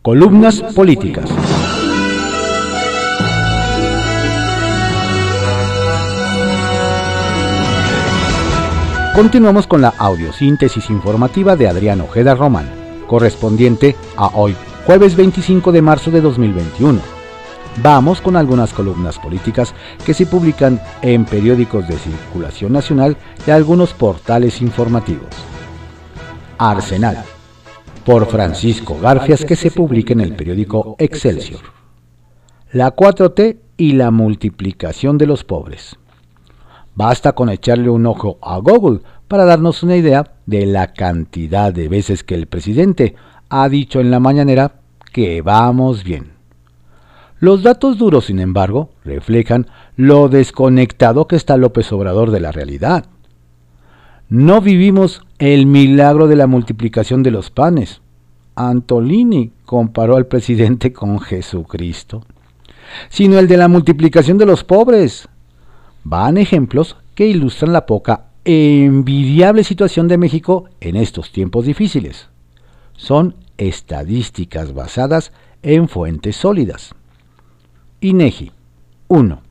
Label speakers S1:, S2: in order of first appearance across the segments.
S1: Columnas políticas. Continuamos con la audiosíntesis informativa de Adrián Ojeda Román, correspondiente a hoy, jueves 25 de marzo de 2021. Vamos con algunas columnas políticas que se publican en periódicos de circulación nacional y algunos portales informativos. Arsenal, por Francisco Garfias, que se publica en el periódico Excelsior. La 4T y la multiplicación de los pobres. Basta con echarle un ojo a Google para darnos una idea de la cantidad de veces que el presidente ha dicho en la mañanera que vamos bien. Los datos duros, sin embargo, reflejan lo desconectado que está López Obrador de la realidad. No vivimos el milagro de la multiplicación de los panes. Antolini comparó al presidente con Jesucristo, sino el de la multiplicación de los pobres van ejemplos que ilustran la poca envidiable situación de México en estos tiempos difíciles. Son estadísticas basadas en fuentes sólidas. INEGI 1.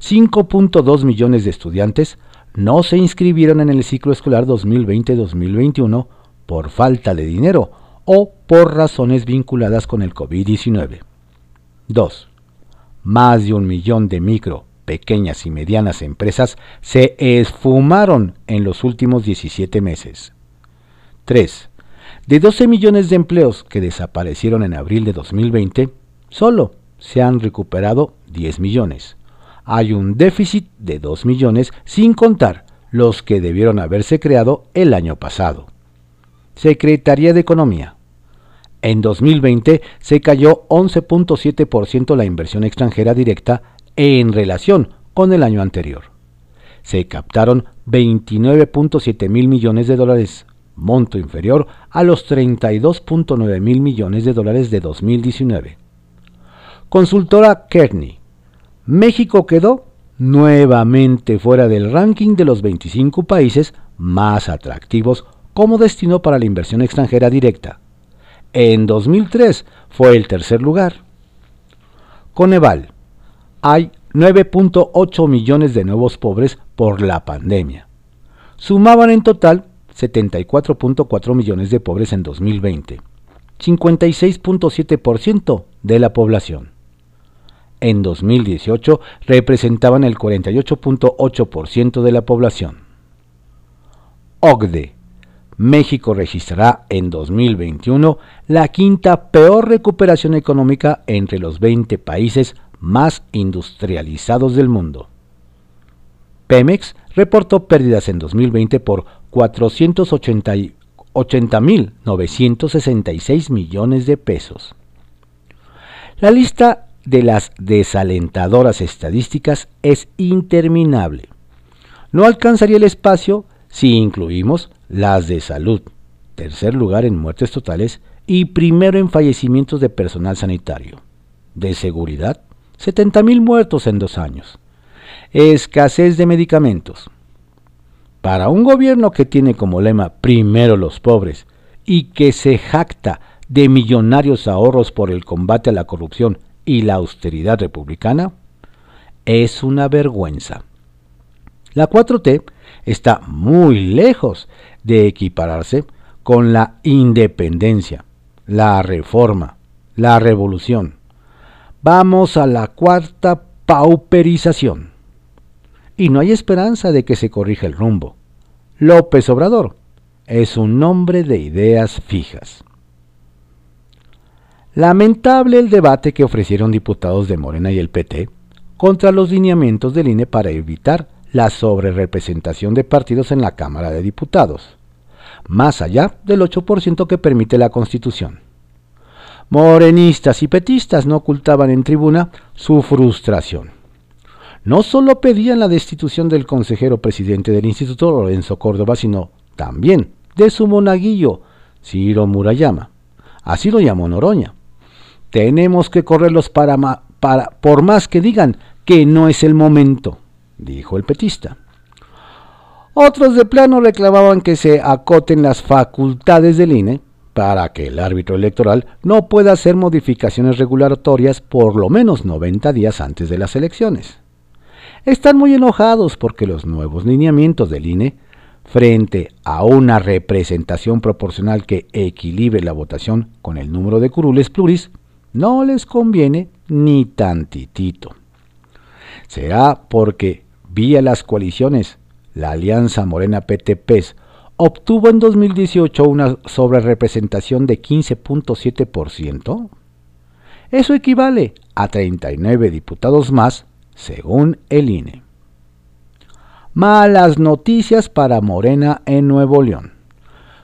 S1: 5.2 millones de estudiantes no se inscribieron en el ciclo escolar 2020-2021 por falta de dinero o por razones vinculadas con el COVID-19. 2. Más de un millón de micro, pequeñas y medianas empresas se esfumaron en los últimos 17 meses. 3. De 12 millones de empleos que desaparecieron en abril de 2020, solo se han recuperado 10 millones. Hay un déficit de 2 millones sin contar los que debieron haberse creado el año pasado. Secretaría de Economía. En 2020 se cayó 11.7% la inversión extranjera directa en relación con el año anterior. Se captaron 29.7 mil millones de dólares, monto inferior a los 32.9 mil millones de dólares de 2019. Consultora Kearney. México quedó nuevamente fuera del ranking de los 25 países más atractivos como destino para la inversión extranjera directa. En 2003 fue el tercer lugar. Coneval hay 9.8 millones de nuevos pobres por la pandemia. Sumaban en total 74.4 millones de pobres en 2020, 56.7% de la población. En 2018 representaban el 48.8% de la población. OCDE. México registrará en 2021 la quinta peor recuperación económica entre los 20 países más industrializados del mundo. Pemex reportó pérdidas en 2020 por 480.966 millones de pesos. La lista de las desalentadoras estadísticas es interminable. No alcanzaría el espacio si incluimos las de salud, tercer lugar en muertes totales y primero en fallecimientos de personal sanitario, de seguridad, 70.000 muertos en dos años. Escasez de medicamentos. Para un gobierno que tiene como lema primero los pobres y que se jacta de millonarios ahorros por el combate a la corrupción y la austeridad republicana, es una vergüenza. La 4T está muy lejos de equipararse con la independencia, la reforma, la revolución, Vamos a la cuarta pauperización. Y no hay esperanza de que se corrija el rumbo. López Obrador es un nombre de ideas fijas. Lamentable el debate que ofrecieron diputados de Morena y el PT contra los lineamientos del INE para evitar la sobrerepresentación de partidos en la Cámara de Diputados, más allá del 8% que permite la Constitución. Morenistas y petistas no ocultaban en tribuna su frustración. No solo pedían la destitución del consejero presidente del Instituto Lorenzo Córdoba, sino también de su monaguillo, Ciro Murayama. Así lo llamó Noroña. Tenemos que correrlos para, para, por más que digan que no es el momento, dijo el petista. Otros de plano reclamaban que se acoten las facultades del INE para que el árbitro electoral no pueda hacer modificaciones regulatorias por lo menos 90 días antes de las elecciones. Están muy enojados porque los nuevos lineamientos del INE, frente a una representación proporcional que equilibre la votación con el número de curules pluris, no les conviene ni tantitito. Será porque, vía las coaliciones, la Alianza Morena PTPs obtuvo en 2018 una sobrerepresentación de 15.7%. Eso equivale a 39 diputados más, según el INE. Malas noticias para Morena en Nuevo León.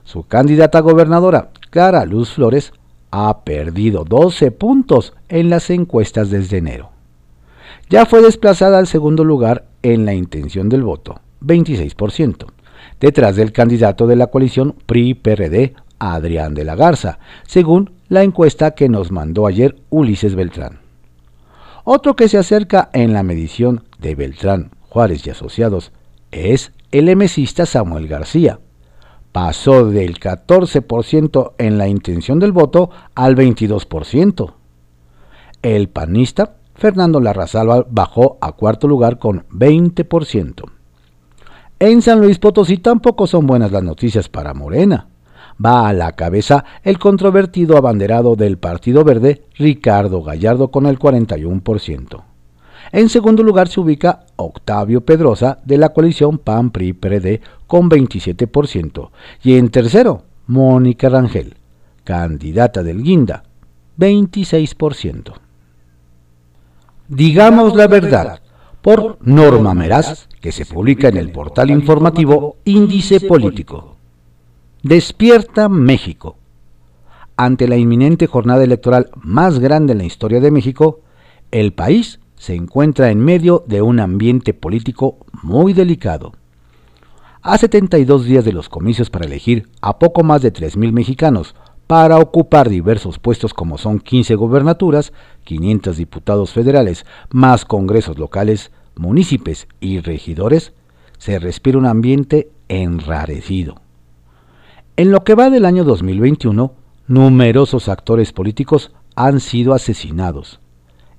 S1: Su candidata a gobernadora, Clara Luz Flores, ha perdido 12 puntos en las encuestas desde enero. Ya fue desplazada al segundo lugar en la intención del voto, 26%, detrás del candidato de la coalición PRI-PRD, Adrián de la Garza, según la encuesta que nos mandó ayer Ulises Beltrán. Otro que se acerca en la medición de Beltrán, Juárez y Asociados es el emesista Samuel García, pasó del 14% en la intención del voto al 22%. El panista Fernando Larrazalva bajó a cuarto lugar con 20%. En San Luis Potosí tampoco son buenas las noticias para Morena. Va a la cabeza el controvertido abanderado del Partido Verde, Ricardo Gallardo, con el 41%. En segundo lugar se ubica Octavio Pedrosa de la coalición PAN-PRI-PRD con 27%. Y en tercero, Mónica Rangel, candidata del Guinda, 26%. Digamos la verdad, por Norma Meraz, que se publica en el portal informativo Índice Político. Despierta México. Ante la inminente jornada electoral más grande en la historia de México, el país se encuentra en medio de un ambiente político muy delicado. A 72 días de los comicios para elegir a poco más de 3.000 mexicanos para ocupar diversos puestos como son 15 gobernaturas, 500 diputados federales, más congresos locales, municipios y regidores, se respira un ambiente enrarecido. En lo que va del año 2021, numerosos actores políticos han sido asesinados.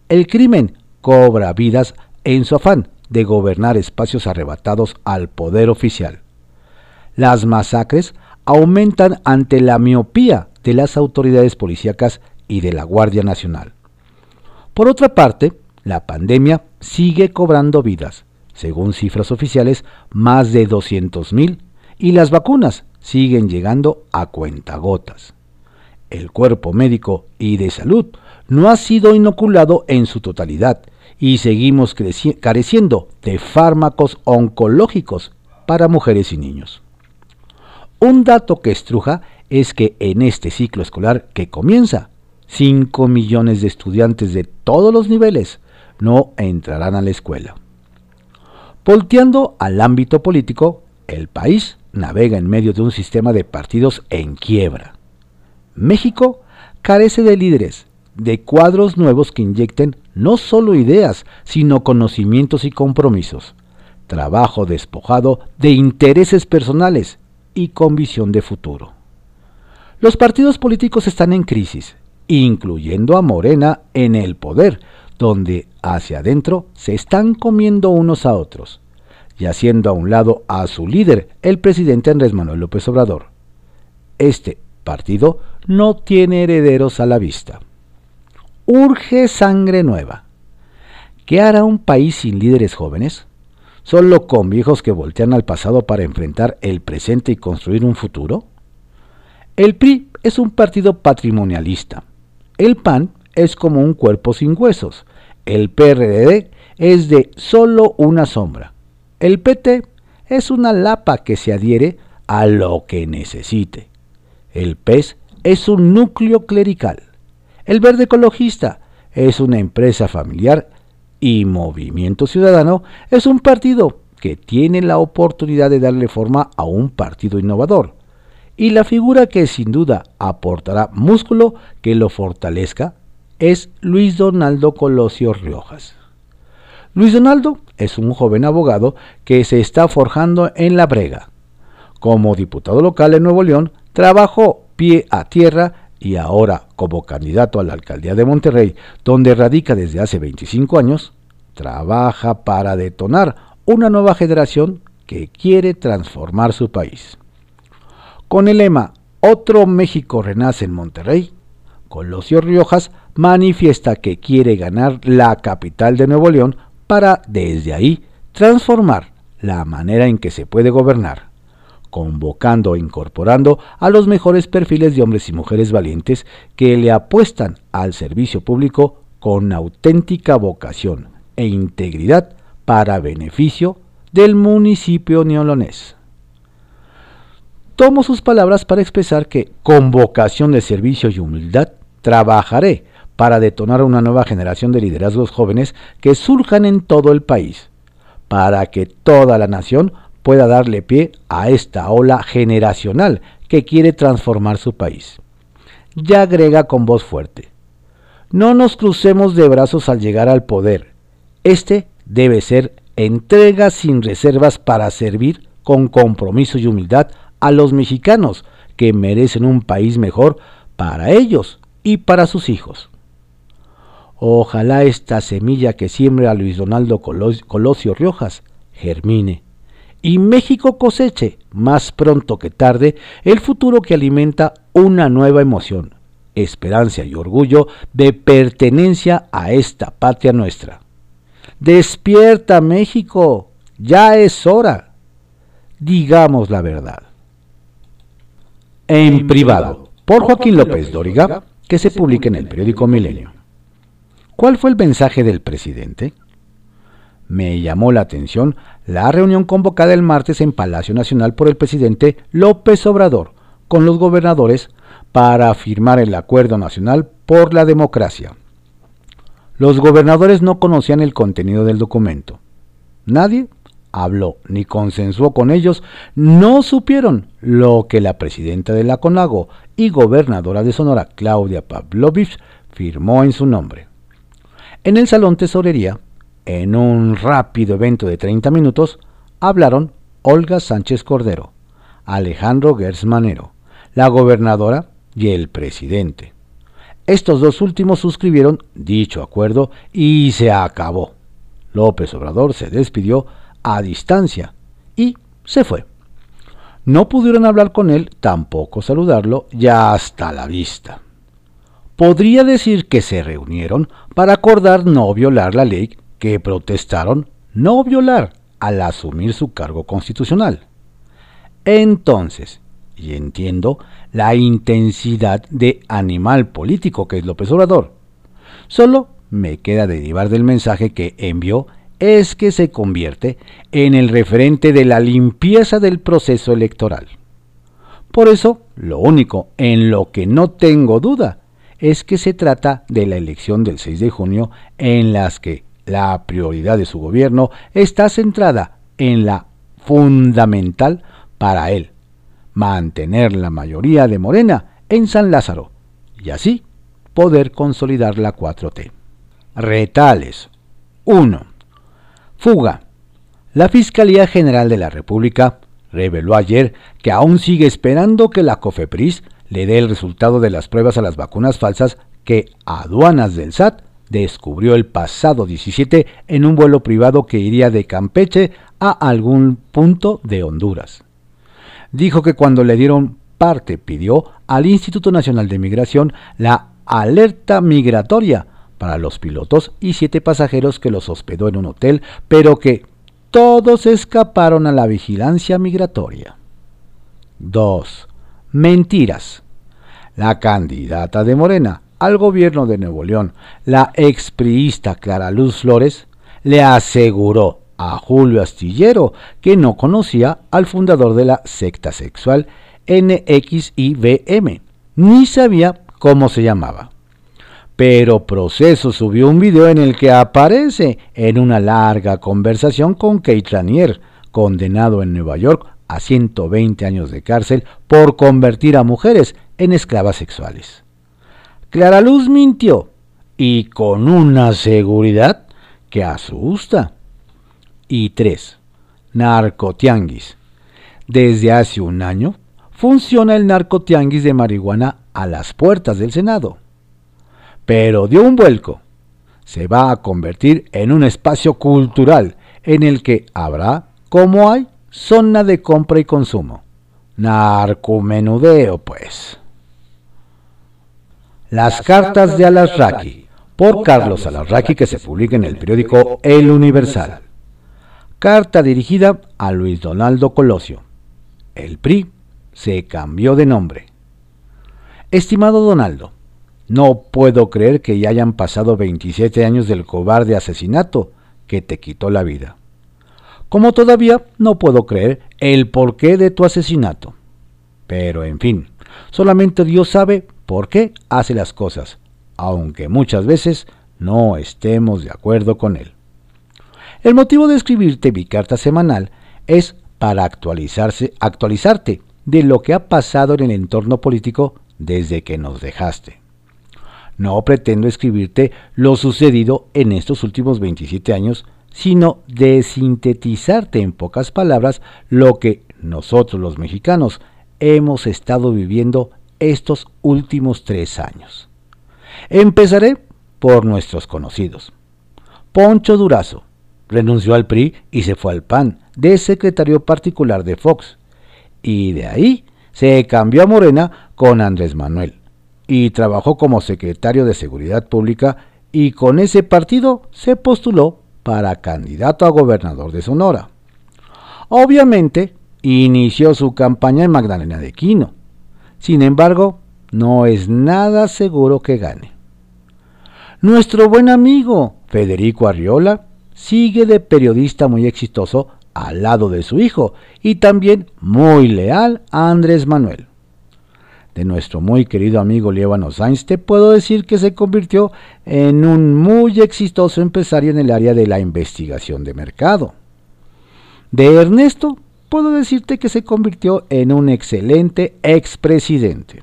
S1: El crimen cobra vidas en su afán de gobernar espacios arrebatados al poder oficial. Las masacres aumentan ante la miopía de las autoridades policíacas y de la Guardia Nacional. Por otra parte, la pandemia sigue cobrando vidas, según cifras oficiales, más de 200.000 y las vacunas siguen llegando a cuentagotas. El cuerpo médico y de salud no ha sido inoculado en su totalidad y seguimos careciendo de fármacos oncológicos para mujeres y niños. Un dato que estruja es que en este ciclo escolar que comienza, 5 millones de estudiantes de todos los niveles no entrarán a la escuela. Volteando al ámbito político, el país navega en medio de un sistema de partidos en quiebra. México carece de líderes, de cuadros nuevos que inyecten no solo ideas, sino conocimientos y compromisos. Trabajo despojado de intereses personales y con visión de futuro. Los partidos políticos están en crisis, incluyendo a Morena en el poder, donde hacia adentro se están comiendo unos a otros, y haciendo a un lado a su líder, el presidente Andrés Manuel López Obrador. Este partido no tiene herederos a la vista. Urge sangre nueva. ¿Qué hará un país sin líderes jóvenes? ¿Solo con viejos que voltean al pasado para enfrentar el presente y construir un futuro? El PRI es un partido patrimonialista. El PAN es como un cuerpo sin huesos. El PRD es de solo una sombra. El PT es una lapa que se adhiere a lo que necesite. El PES es un núcleo clerical. El Verde Ecologista es una empresa familiar y Movimiento Ciudadano es un partido que tiene la oportunidad de darle forma a un partido innovador. Y la figura que sin duda aportará músculo que lo fortalezca es Luis Donaldo Colosio Riojas. Luis Donaldo es un joven abogado que se está forjando en la brega. Como diputado local en Nuevo León, trabajó pie a tierra y ahora como candidato a la alcaldía de Monterrey, donde radica desde hace 25 años, trabaja para detonar una nueva generación que quiere transformar su país. Con el lema Otro México renace en Monterrey, Colosio Riojas manifiesta que quiere ganar la capital de Nuevo León para desde ahí transformar la manera en que se puede gobernar, convocando e incorporando a los mejores perfiles de hombres y mujeres valientes que le apuestan al servicio público con auténtica vocación e integridad para beneficio del municipio neolonés. Tomo sus palabras para expresar que, con vocación de servicio y humildad, trabajaré para detonar una nueva generación de liderazgos jóvenes que surjan en todo el país, para que toda la nación pueda darle pie a esta ola generacional que quiere transformar su país. Ya agrega con voz fuerte, no nos crucemos de brazos al llegar al poder. Este debe ser entrega sin reservas para servir con compromiso y humildad a los mexicanos que merecen un país mejor para ellos y para sus hijos. Ojalá esta semilla que siembra Luis Donaldo Colosio Riojas germine y México coseche, más pronto que tarde, el futuro que alimenta una nueva emoción, esperanza y orgullo de pertenencia a esta patria nuestra. Despierta México, ya es hora. Digamos la verdad. En privado, por Joaquín López Dóriga, que se publique en el periódico Milenio. ¿Cuál fue el mensaje del presidente? Me llamó la atención la reunión convocada el martes en Palacio Nacional por el presidente López Obrador con los gobernadores para firmar el Acuerdo Nacional por la Democracia. Los gobernadores no conocían el contenido del documento. Nadie habló ni consensuó con ellos, no supieron lo que la presidenta de la CONAGO y gobernadora de Sonora, Claudia Pavlovich, firmó en su nombre. En el Salón Tesorería, en un rápido evento de 30 minutos, hablaron Olga Sánchez Cordero, Alejandro Gersmanero, la gobernadora y el presidente. Estos dos últimos suscribieron dicho acuerdo y se acabó. López Obrador se despidió a distancia y se fue. No pudieron hablar con él, tampoco saludarlo, ya hasta la vista podría decir que se reunieron para acordar no violar la ley que protestaron no violar al asumir su cargo constitucional. Entonces, y entiendo la intensidad de animal político que es López Obrador, solo me queda derivar del mensaje que envió es que se convierte en el referente de la limpieza del proceso electoral. Por eso, lo único en lo que no tengo duda es que se trata de la elección del 6 de junio en las que la prioridad de su gobierno está centrada en la fundamental para él, mantener la mayoría de Morena en San Lázaro y así poder consolidar la 4T. Retales 1. Fuga. La Fiscalía General de la República reveló ayer que aún sigue esperando que la COFEPRIS le dé el resultado de las pruebas a las vacunas falsas que Aduanas del SAT descubrió el pasado 17 en un vuelo privado que iría de Campeche a algún punto de Honduras. Dijo que cuando le dieron parte pidió al Instituto Nacional de Migración la alerta migratoria para los pilotos y siete pasajeros que los hospedó en un hotel, pero que todos escaparon a la vigilancia migratoria. 2. Mentiras. La candidata de Morena al gobierno de Nuevo León, la expriista Clara Luz Flores, le aseguró a Julio Astillero que no conocía al fundador de la secta sexual NXIVM, ni sabía cómo se llamaba. Pero Proceso subió un video en el que aparece en una larga conversación con Kate Ranier, condenado en Nueva York a 120 años de cárcel por convertir a mujeres en esclavas sexuales. Clara Luz mintió y con una seguridad que asusta. Y 3. Narcotianguis. Desde hace un año funciona el narcotianguis de marihuana a las puertas del Senado. Pero dio un vuelco. Se va a convertir en un espacio cultural en el que habrá, como hay, zona de compra y consumo. Narcomenudeo, pues. Las cartas de Alasraqui, por Carlos Alasraqui, que se publica en el periódico El Universal. Carta dirigida a Luis Donaldo Colosio. El PRI se cambió de nombre. Estimado Donaldo, no puedo creer que ya hayan pasado 27 años del cobarde asesinato que te quitó la vida. Como todavía no puedo creer el porqué de tu asesinato. Pero en fin, solamente Dios sabe por qué hace las cosas, aunque muchas veces no estemos de acuerdo con Él. El motivo de escribirte mi carta semanal es para actualizarte de lo que ha pasado en el entorno político desde que nos dejaste. No pretendo escribirte lo sucedido en estos últimos 27 años, sino de sintetizarte en pocas palabras lo que nosotros los mexicanos hemos estado viviendo estos últimos tres años. Empezaré por nuestros conocidos. Poncho Durazo renunció al PRI y se fue al PAN de secretario particular de Fox y de ahí se cambió a Morena con Andrés Manuel y trabajó como secretario de Seguridad Pública y con ese partido se postuló para candidato a gobernador de Sonora. Obviamente, inició su campaña en Magdalena de Quino. Sin embargo, no es nada seguro que gane. Nuestro buen amigo Federico Arriola sigue de periodista muy exitoso al lado de su hijo y también muy leal a Andrés Manuel. De nuestro muy querido amigo Lievano Sainz te puedo decir que se convirtió en un muy exitoso empresario en el área de la investigación de mercado. De Ernesto puedo decirte que se convirtió en un excelente expresidente.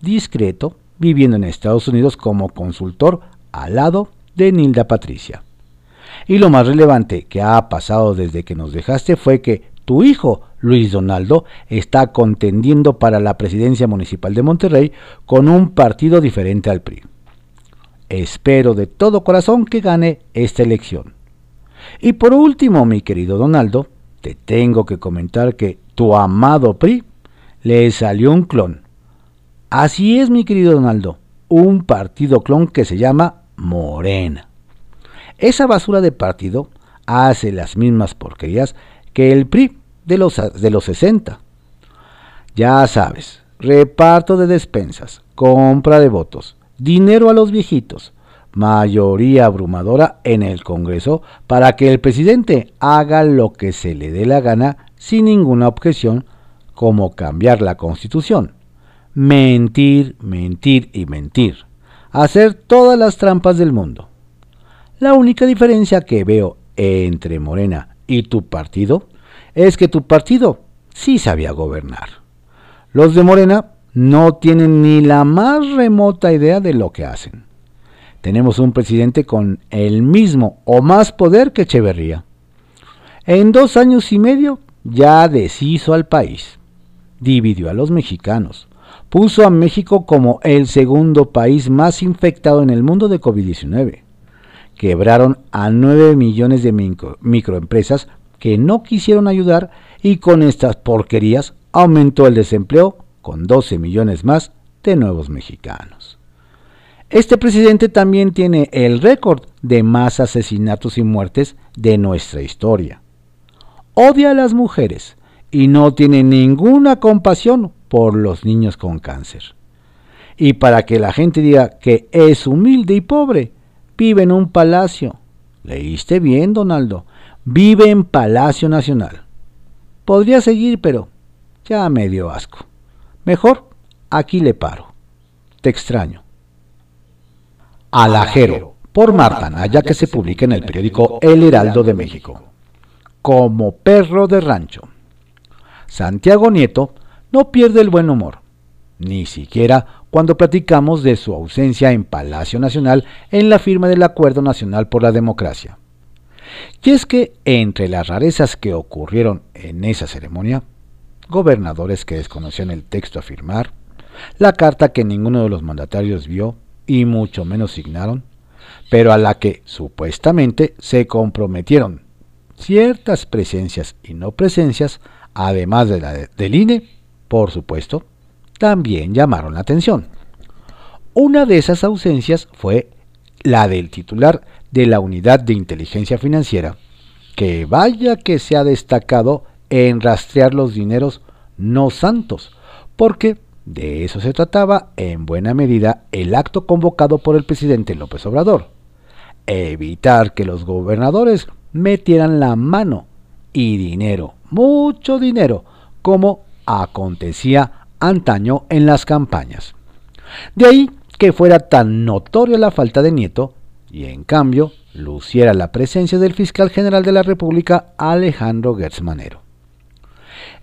S1: Discreto, viviendo en Estados Unidos como consultor al lado de Nilda Patricia. Y lo más relevante que ha pasado desde que nos dejaste fue que tu hijo, Luis Donaldo, está contendiendo para la presidencia municipal de Monterrey con un partido diferente al PRI. Espero de todo corazón que gane esta elección. Y por último, mi querido Donaldo, te tengo que comentar que tu amado PRI le salió un clon. Así es, mi querido Donaldo, un partido clon que se llama Morena. Esa basura de partido hace las mismas porquerías que el PRI de los, de los 60. Ya sabes, reparto de despensas, compra de votos, dinero a los viejitos, mayoría abrumadora en el Congreso para que el presidente haga lo que se le dé la gana sin ninguna objeción, como cambiar la constitución. Mentir, mentir y mentir. Hacer todas las trampas del mundo. La única diferencia que veo entre Morena y tu partido es que tu partido sí sabía gobernar. Los de Morena no tienen ni la más remota idea de lo que hacen. Tenemos un presidente con el mismo o más poder que Echeverría. En dos años y medio ya deshizo al país, dividió a los mexicanos, puso a México como el segundo país más infectado en el mundo de COVID-19 quebraron a 9 millones de microempresas que no quisieron ayudar y con estas porquerías aumentó el desempleo con 12 millones más de nuevos mexicanos. Este presidente también tiene el récord de más asesinatos y muertes de nuestra historia. Odia a las mujeres y no tiene ninguna compasión por los niños con cáncer. Y para que la gente diga que es humilde y pobre, vive en un palacio. Leíste bien, Donaldo. Vive en Palacio Nacional. Podría seguir, pero ya me dio asco. Mejor aquí le paro. Te extraño. Alajero, por Marta Naya, que se publica en el periódico El Heraldo de México. Como perro de rancho. Santiago Nieto no pierde el buen humor, ni siquiera cuando platicamos de su ausencia en Palacio Nacional en la firma del Acuerdo Nacional por la Democracia. Y es que entre las rarezas que ocurrieron en esa ceremonia, gobernadores que desconocían el texto a firmar, la carta que ninguno de los mandatarios vio y mucho menos signaron, pero a la que supuestamente se comprometieron ciertas presencias y no presencias, además de la del INE, por supuesto, también llamaron la atención. Una de esas ausencias fue la del titular de la Unidad de Inteligencia Financiera, que vaya que se ha destacado en rastrear los dineros no santos, porque de eso se trataba en buena medida el acto convocado por el presidente López Obrador. Evitar que los gobernadores metieran la mano y dinero, mucho dinero, como acontecía antaño en las campañas. De ahí que fuera tan notoria la falta de Nieto y en cambio luciera la presencia del fiscal general de la República Alejandro Gertz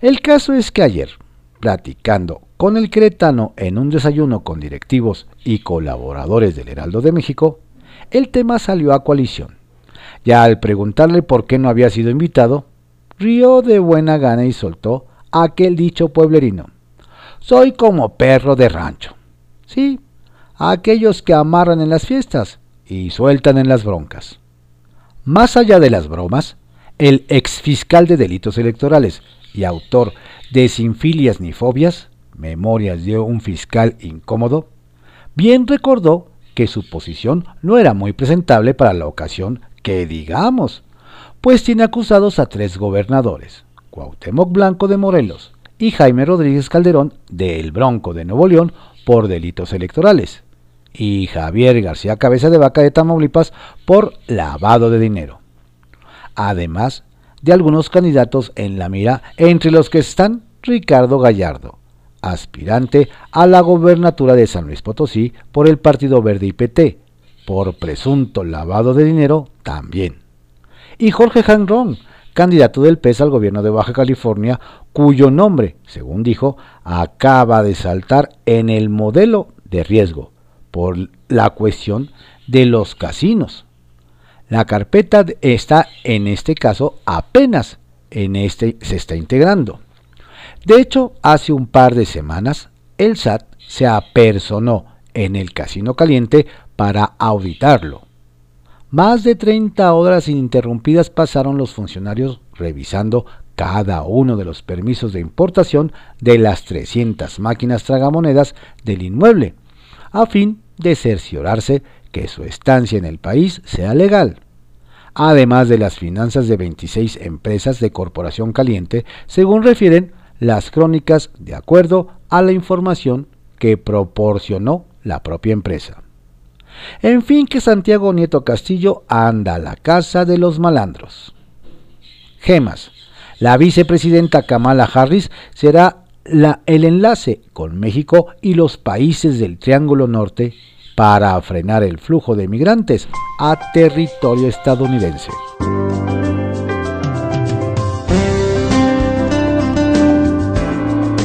S1: El caso es que ayer, platicando con el cretano en un desayuno con directivos y colaboradores del Heraldo de México, el tema salió a coalición. Ya al preguntarle por qué no había sido invitado, rió de buena gana y soltó aquel dicho pueblerino. Soy como perro de rancho. Sí, aquellos que amarran en las fiestas y sueltan en las broncas. Más allá de las bromas, el exfiscal de delitos electorales y autor de Sin filias ni fobias, Memorias de un fiscal incómodo, bien recordó que su posición no era muy presentable para la ocasión que digamos, pues tiene acusados a tres gobernadores, Cuauhtémoc Blanco de Morelos y Jaime Rodríguez Calderón de El Bronco de Nuevo León por delitos electorales, y Javier García Cabeza de Vaca de Tamaulipas por lavado de dinero. Además de algunos candidatos en la mira, entre los que están Ricardo Gallardo, aspirante a la gobernatura de San Luis Potosí por el Partido Verde y por presunto lavado de dinero también. Y Jorge Janrón, candidato del PES al gobierno de Baja California, cuyo nombre, según dijo, acaba de saltar en el modelo de riesgo por la cuestión de los casinos. La carpeta está en este caso apenas en este se está integrando. De hecho, hace un par de semanas, el SAT se apersonó en el Casino Caliente para auditarlo. Más de 30 horas ininterrumpidas pasaron los funcionarios revisando cada uno de los permisos de importación de las 300 máquinas tragamonedas del inmueble, a fin de cerciorarse que su estancia en el país sea legal. Además de las finanzas de 26 empresas de Corporación Caliente, según refieren las crónicas de acuerdo a la información que proporcionó la propia empresa. En fin, que Santiago Nieto Castillo anda a la casa de los malandros. Gemas. La vicepresidenta Kamala Harris será la, el enlace con México y los países del Triángulo Norte para frenar el flujo de migrantes a territorio estadounidense.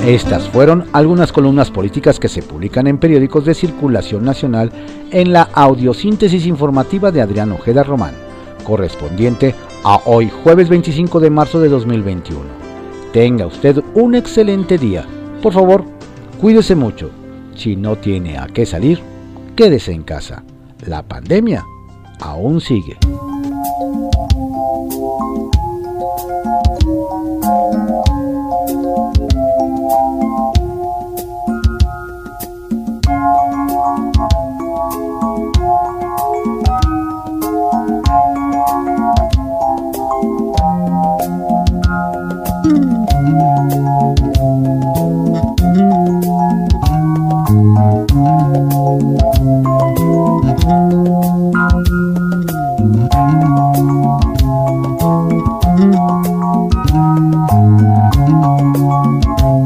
S1: Estas fueron algunas columnas políticas que se publican en periódicos de circulación nacional en la audiosíntesis informativa de Adrián Ojeda Román, correspondiente a hoy jueves 25 de marzo de 2021. Tenga usted un excelente día. Por favor, cuídese mucho. Si no tiene a qué salir, quédese en casa. La pandemia aún sigue.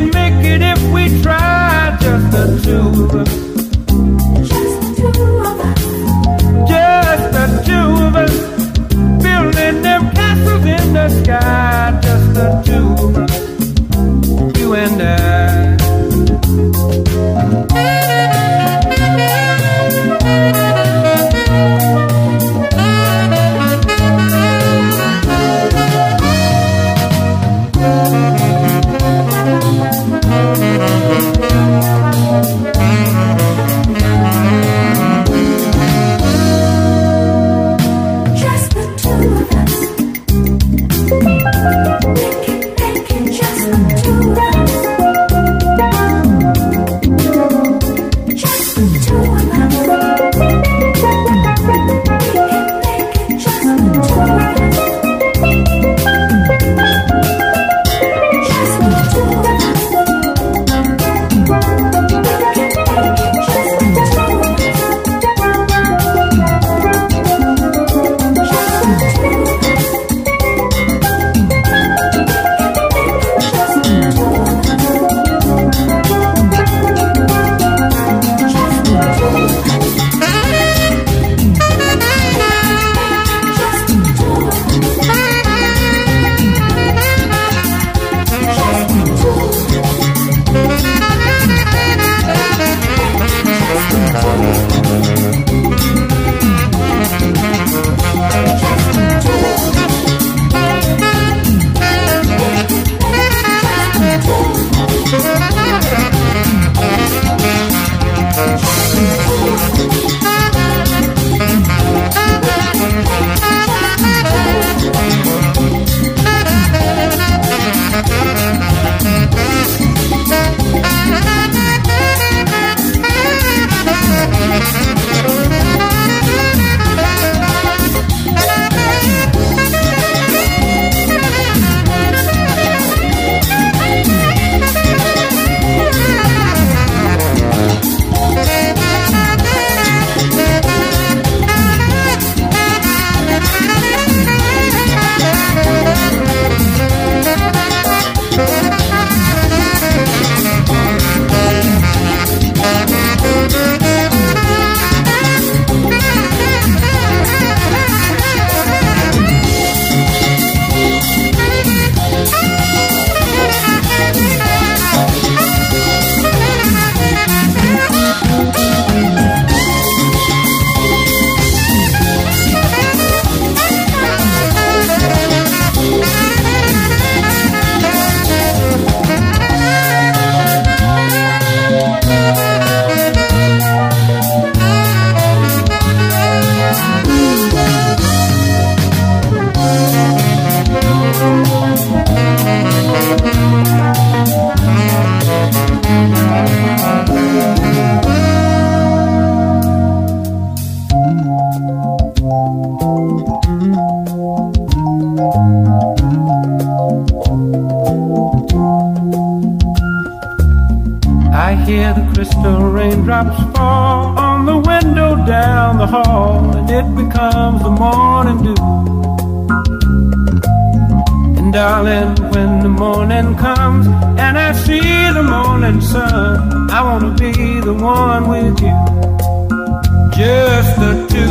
S2: Can make it if we try, just the two of us.
S3: Just the two of us.
S2: Just the two of us. Building them castles in the sky, just the two of us. You and I.
S3: I wanna be the one with you. Just the two